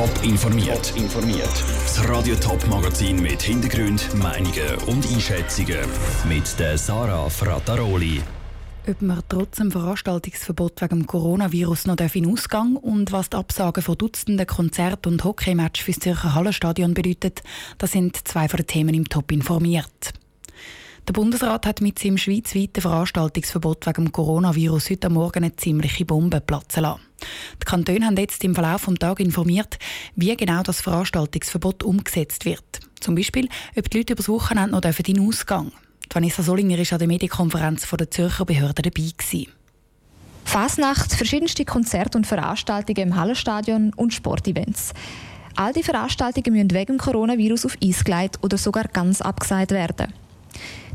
Top informiert. informiert. Das Radio Top Magazin mit Hintergrund, Meinungen und Einschätzungen mit der Sarah Frataroli. Ob man trotz dem Veranstaltungsverbot wegen dem Coronavirus noch in Ausgang und was die Absagen von Dutzenden Konzert- und Hockeymatch fürs Zürcher Hallenstadion bedeutet, das sind zwei von den Themen im Top informiert. Der Bundesrat hat mit seinem schweizweiten Veranstaltungsverbot wegen dem Coronavirus heute Morgen eine ziemliche Bombe platzen lassen. Kantone haben jetzt im Verlauf des Tages informiert, wie genau das Veranstaltungsverbot umgesetzt wird. Zum Beispiel, ob die Leute über das Wochenende noch in den Ausgang dürfen. Vanessa Solinger war an der Medienkonferenz der Zürcher Behörden dabei. Gewesen. Fasnacht, verschiedenste Konzerte und Veranstaltungen im Hallenstadion und Sportevents. All die Veranstaltungen müssen wegen Coronavirus auf Eis gelegt oder sogar ganz abgesagt werden.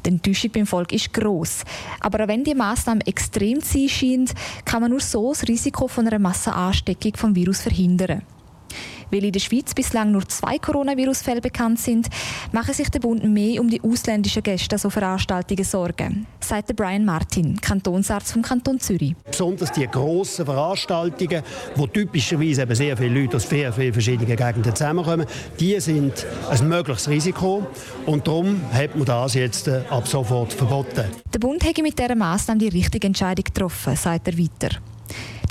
Die Enttäuschung beim Volk ist gross. Aber wenn die Massnahme extrem zu sein scheint, kann man nur so das Risiko von einer Massenansteckung vom Virus verhindern. Weil in der Schweiz bislang nur zwei Coronavirus-Fälle bekannt sind, mache sich der Bund mehr um die ausländischen Gäste so Veranstaltungen Sorgen, sagt Brian Martin, Kantonsarzt vom Kanton Zürich. Besonders die grossen Veranstaltungen, wo typischerweise eben sehr viele Leute aus sehr vielen verschiedenen Gegenden zusammenkommen, die sind ein mögliches Risiko und darum hat man das jetzt äh, ab sofort verboten. Der Bund hat mit dieser Maßnahme die richtige Entscheidung getroffen, sagt er weiter.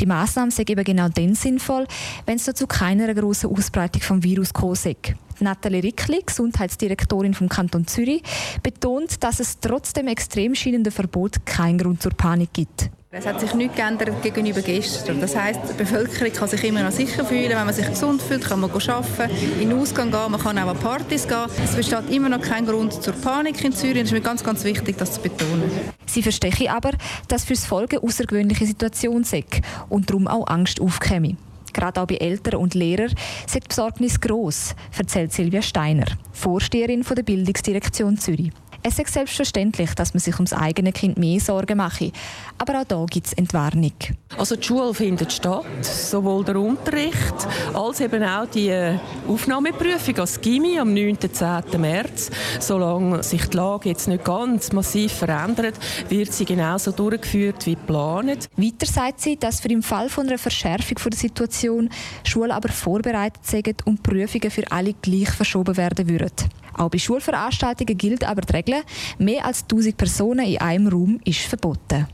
Die Maßnahme sei eben genau dann sinnvoll, wenn es zu keiner grossen Ausbreitung vom Virus gekommen. Nathalie Rickli, Gesundheitsdirektorin vom Kanton Zürich, betont, dass es trotz dem extrem scheinenden Verbot keinen Grund zur Panik gibt. Es hat sich nichts geändert gegenüber gestern. Das heisst, die Bevölkerung kann sich immer noch sicher fühlen. Wenn man sich gesund fühlt, kann man arbeiten, in den Ausgang gehen, man kann auch an Partys gehen. Es besteht immer noch kein Grund zur Panik in Zürich. Es ist mir ganz, ganz wichtig, das zu betonen. Sie verstehe aber, dass für das eine außergewöhnliche Situation sei und darum auch Angst aufkäme. Gerade auch bei Eltern und Lehrern sei die Besorgnis gross, erzählt Silvia Steiner, Vorsteherin der Bildungsdirektion Zürich. Es ist selbstverständlich, dass man sich ums eigene Kind mehr Sorgen mache. Aber auch da gibt es Entwarnung. Also die Schule findet statt, sowohl der Unterricht als eben auch die äh, Aufnahmeprüfung als Gimmi am 9. und 10. März. Solange sich die Lage jetzt nicht ganz massiv verändert, wird sie genauso durchgeführt wie geplant. Weiter sagt sie, dass für im Fall von einer Verschärfung der Situation Schulen aber vorbereitet sind und Prüfungen für alle gleich verschoben werden würden. Auch bei Schulveranstaltungen gilt aber die Regel, mehr als 1000 Personen in einem Raum ist verboten.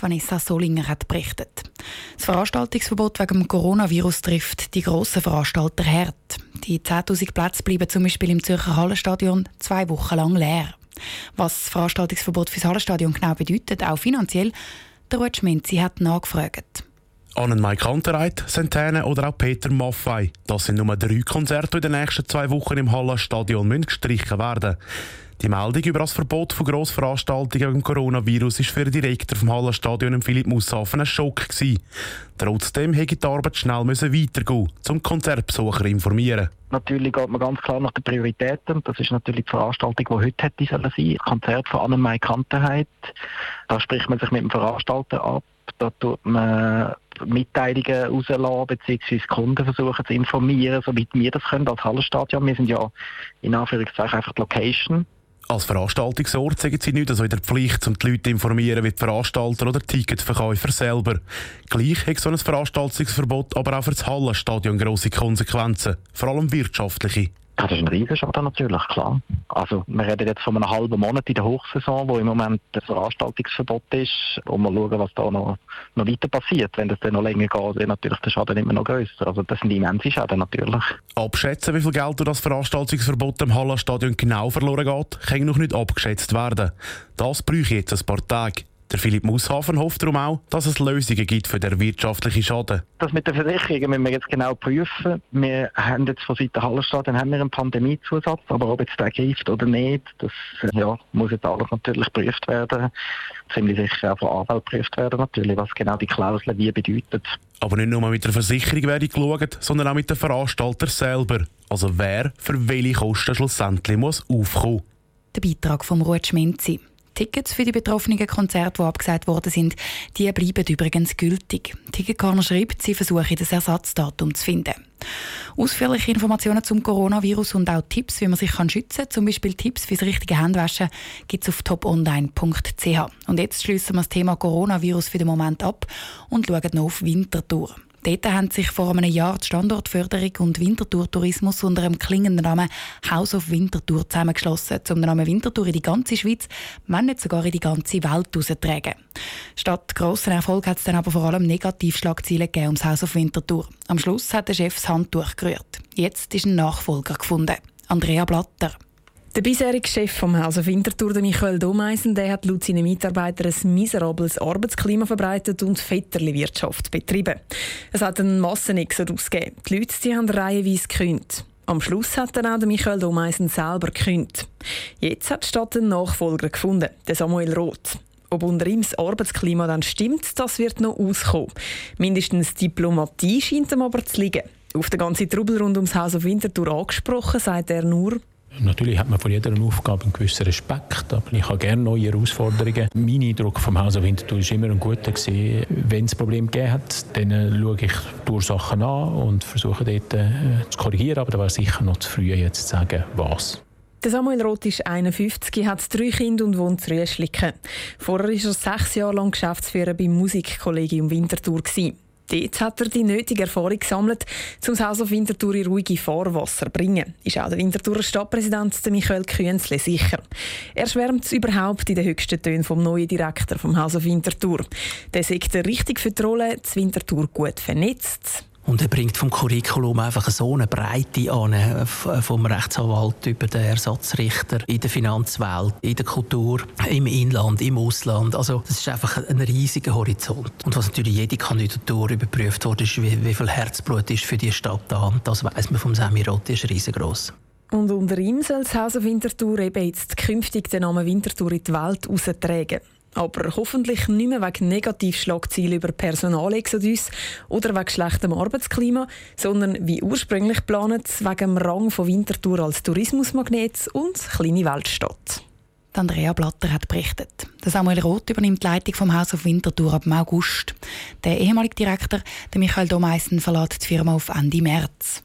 Vanessa Solinger hat berichtet. Das Veranstaltungsverbot wegen dem Coronavirus trifft die grossen Veranstalter hart. Die 10.000 Plätze bleiben zum Beispiel im Zürcher Hallenstadion zwei Wochen lang leer. Was das Veranstaltungsverbot für das Hallenstadion genau bedeutet, auch finanziell, der Ruud Schminzi hat nachgefragt. Annenmai Kantereit, Santana oder auch Peter Maffei. Das sind nur drei Konzerte, die in den nächsten zwei Wochen im Hallenstadion gestrichen werden die Meldung über das Verbot von Grossveranstaltungen wegen Coronavirus ist für den Direktor vom Hallenstadion Philipp Mussafen ein Schock gewesen. Trotzdem hätte die Arbeit schnell müssen weitergehen, um Konzertbesucher informieren. Natürlich geht man ganz klar nach den Prioritäten. Das ist natürlich die Veranstaltung, die heute hätte sein. Konzert von Annemai Kanterheit. Da spricht man sich mit dem Veranstalter ab. Da tut man Mitteilungen rauslassen, beziehungsweise Kunden versuchen zu informieren, soweit wir das können als Hallenstadion. Wir sind ja in Anführungszeichen einfach die Location. Als Veranstaltungsort sagen sie nicht so in der Pflicht, um die Leute zu informieren, wie die Veranstalter oder Ticketverkäufer selber. Gleich hat so ein Veranstaltungsverbot aber auch für das Hallenstadion grosse Konsequenzen, vor allem wirtschaftliche. Das ist ein Riesenschaden natürlich, klar. Also wir reden jetzt von einem halben Monat in der Hochsaison, wo im Moment das Veranstaltungsverbot ist und wir schauen, was da noch, noch weiter passiert. Wenn das dann noch länger geht, wird natürlich der Schaden immer noch grösser. Also das sind immense Schäden natürlich. Abschätzen, wie viel Geld durch das Veranstaltungsverbot im Hallenstadion genau verloren geht, kann noch nicht abgeschätzt werden. Das bräuchte jetzt ein paar Tage. Der Philipp Mushafen hofft darum auch, dass es Lösungen gibt für den wirtschaftlichen Schaden. Das mit der Versicherung müssen wir jetzt genau prüfen. Wir haben jetzt von Seiten Hallenstadion haben wir einen Pandemiezusatz, aber ob jetzt der greift oder nicht, das ja, muss jetzt alles natürlich geprüft werden. Ziemlich sicher auch von Anwalt geprüft werden natürlich, was genau die Klausel wie bedeutet. Aber nicht nur mit der Versicherung werde geschaut, sondern auch mit den Veranstaltern selber. Also wer für welche Kosten schlussendlich muss aufkommen. Der Beitrag vom Ruud Schmenzi. Tickets für die betroffenen Konzerte, die abgesagt worden sind, die bleiben übrigens gültig. Ticketcorner schreibt, sie versuchen das Ersatzdatum zu finden. Ausführliche Informationen zum Coronavirus und auch Tipps, wie man sich schützen kann, zum Beispiel Tipps fürs richtige Handwaschen, gibt es auf toponline.ch. Und jetzt schließen wir das Thema Coronavirus für den Moment ab und schauen noch auf Winterthur. Dort haben sich vor einem Jahr die Standortförderung und Wintertour-Tourismus unter dem klingenden Namen House of Winterthur zusammengeschlossen, um den Namen Winterthur in die ganze Schweiz, wenn nicht sogar in die ganze Welt herauszutragen. Statt grossen Erfolg hat es dann aber vor allem Negativschlagzeilen gegeben ums House of Winterthur. Am Schluss hat der Chef das Handtuch gerührt. Jetzt ist ein Nachfolger gefunden. Andrea Blatter. Der bisherige Chef vom Haus Winterthur, Michael Domeisen, der hat laut seinen Mitarbeitern ein miserables Arbeitsklima verbreitet und Vetterli-Wirtschaft betrieben. Es hat einen Massenexodus gegeben. Die Leute die haben reihenweise gekündigt. Am Schluss hat dann auch Michael Domeisen selber gekündigt. Jetzt hat die Stadt einen Nachfolger gefunden, den Samuel Roth. Ob unter ihm das Arbeitsklima dann stimmt, das wird noch auskommen. Mindestens Diplomatie scheint ihm aber zu liegen. Auf den ganzen Trubel rund ums Haus auf Winterthur angesprochen, sagt er nur, Natürlich hat man vor jeder Aufgabe einen gewissen Respekt, aber ich habe gerne neue Herausforderungen. Mein Eindruck vom Haus Winterthur war immer ein guter. Gewesen. Wenn es Probleme gegeben hat, dann äh, schaue ich die Ursachen an und versuche dort äh, zu korrigieren, aber da war sicher noch zu früh jetzt zu sagen, was. Samuel Roth ist 51, hat drei Kinder und wohnt in Rüschliken. Vorher war er sechs Jahre lang Geschäftsführer beim Musikkollegium Winterthur. Gewesen. Dort hat er die nötige Erfahrung gesammelt, um das Haus auf Winterthur in ruhige Fahrwasser zu bringen. Ist auch der Winterthurer Stadtpräsident Michael Künzle sicher. Er schwärmt überhaupt in den höchsten Tönen vom neuen Direktor vom Haus auf Winterthur. Der sagt richtig für die Rolle, das Winterthur gut vernetzt, und er bringt vom Curriculum einfach so eine Breite an, äh, vom Rechtsanwalt über den Ersatzrichter in der Finanzwelt, in der Kultur, im Inland, im Ausland. Also das ist einfach ein riesiger Horizont. Und was natürlich jede Kandidatur überprüft wurde, ist, wie, wie viel Herzblut ist für die Stadt da. Und das weiß man vom Semi Rotti, ist riesengroß. Und unter ihm soll das Haus Winterthur eben jetzt künftig den Namen Winterthur in die Welt austragen. Aber hoffentlich nicht mehr wegen Negativschlagzeilen über Personalexodus oder wegen schlechtem Arbeitsklima, sondern wie ursprünglich geplant, wegen dem Rang von Winterthur als Tourismusmagnet und kleine Weltstadt. Andrea Blatter hat berichtet. Der Samuel Roth übernimmt die Leitung vom Haus auf Winterthur ab August. Der ehemalige Direktor, der Michael Domeisen, verlässt die Firma auf Ende März.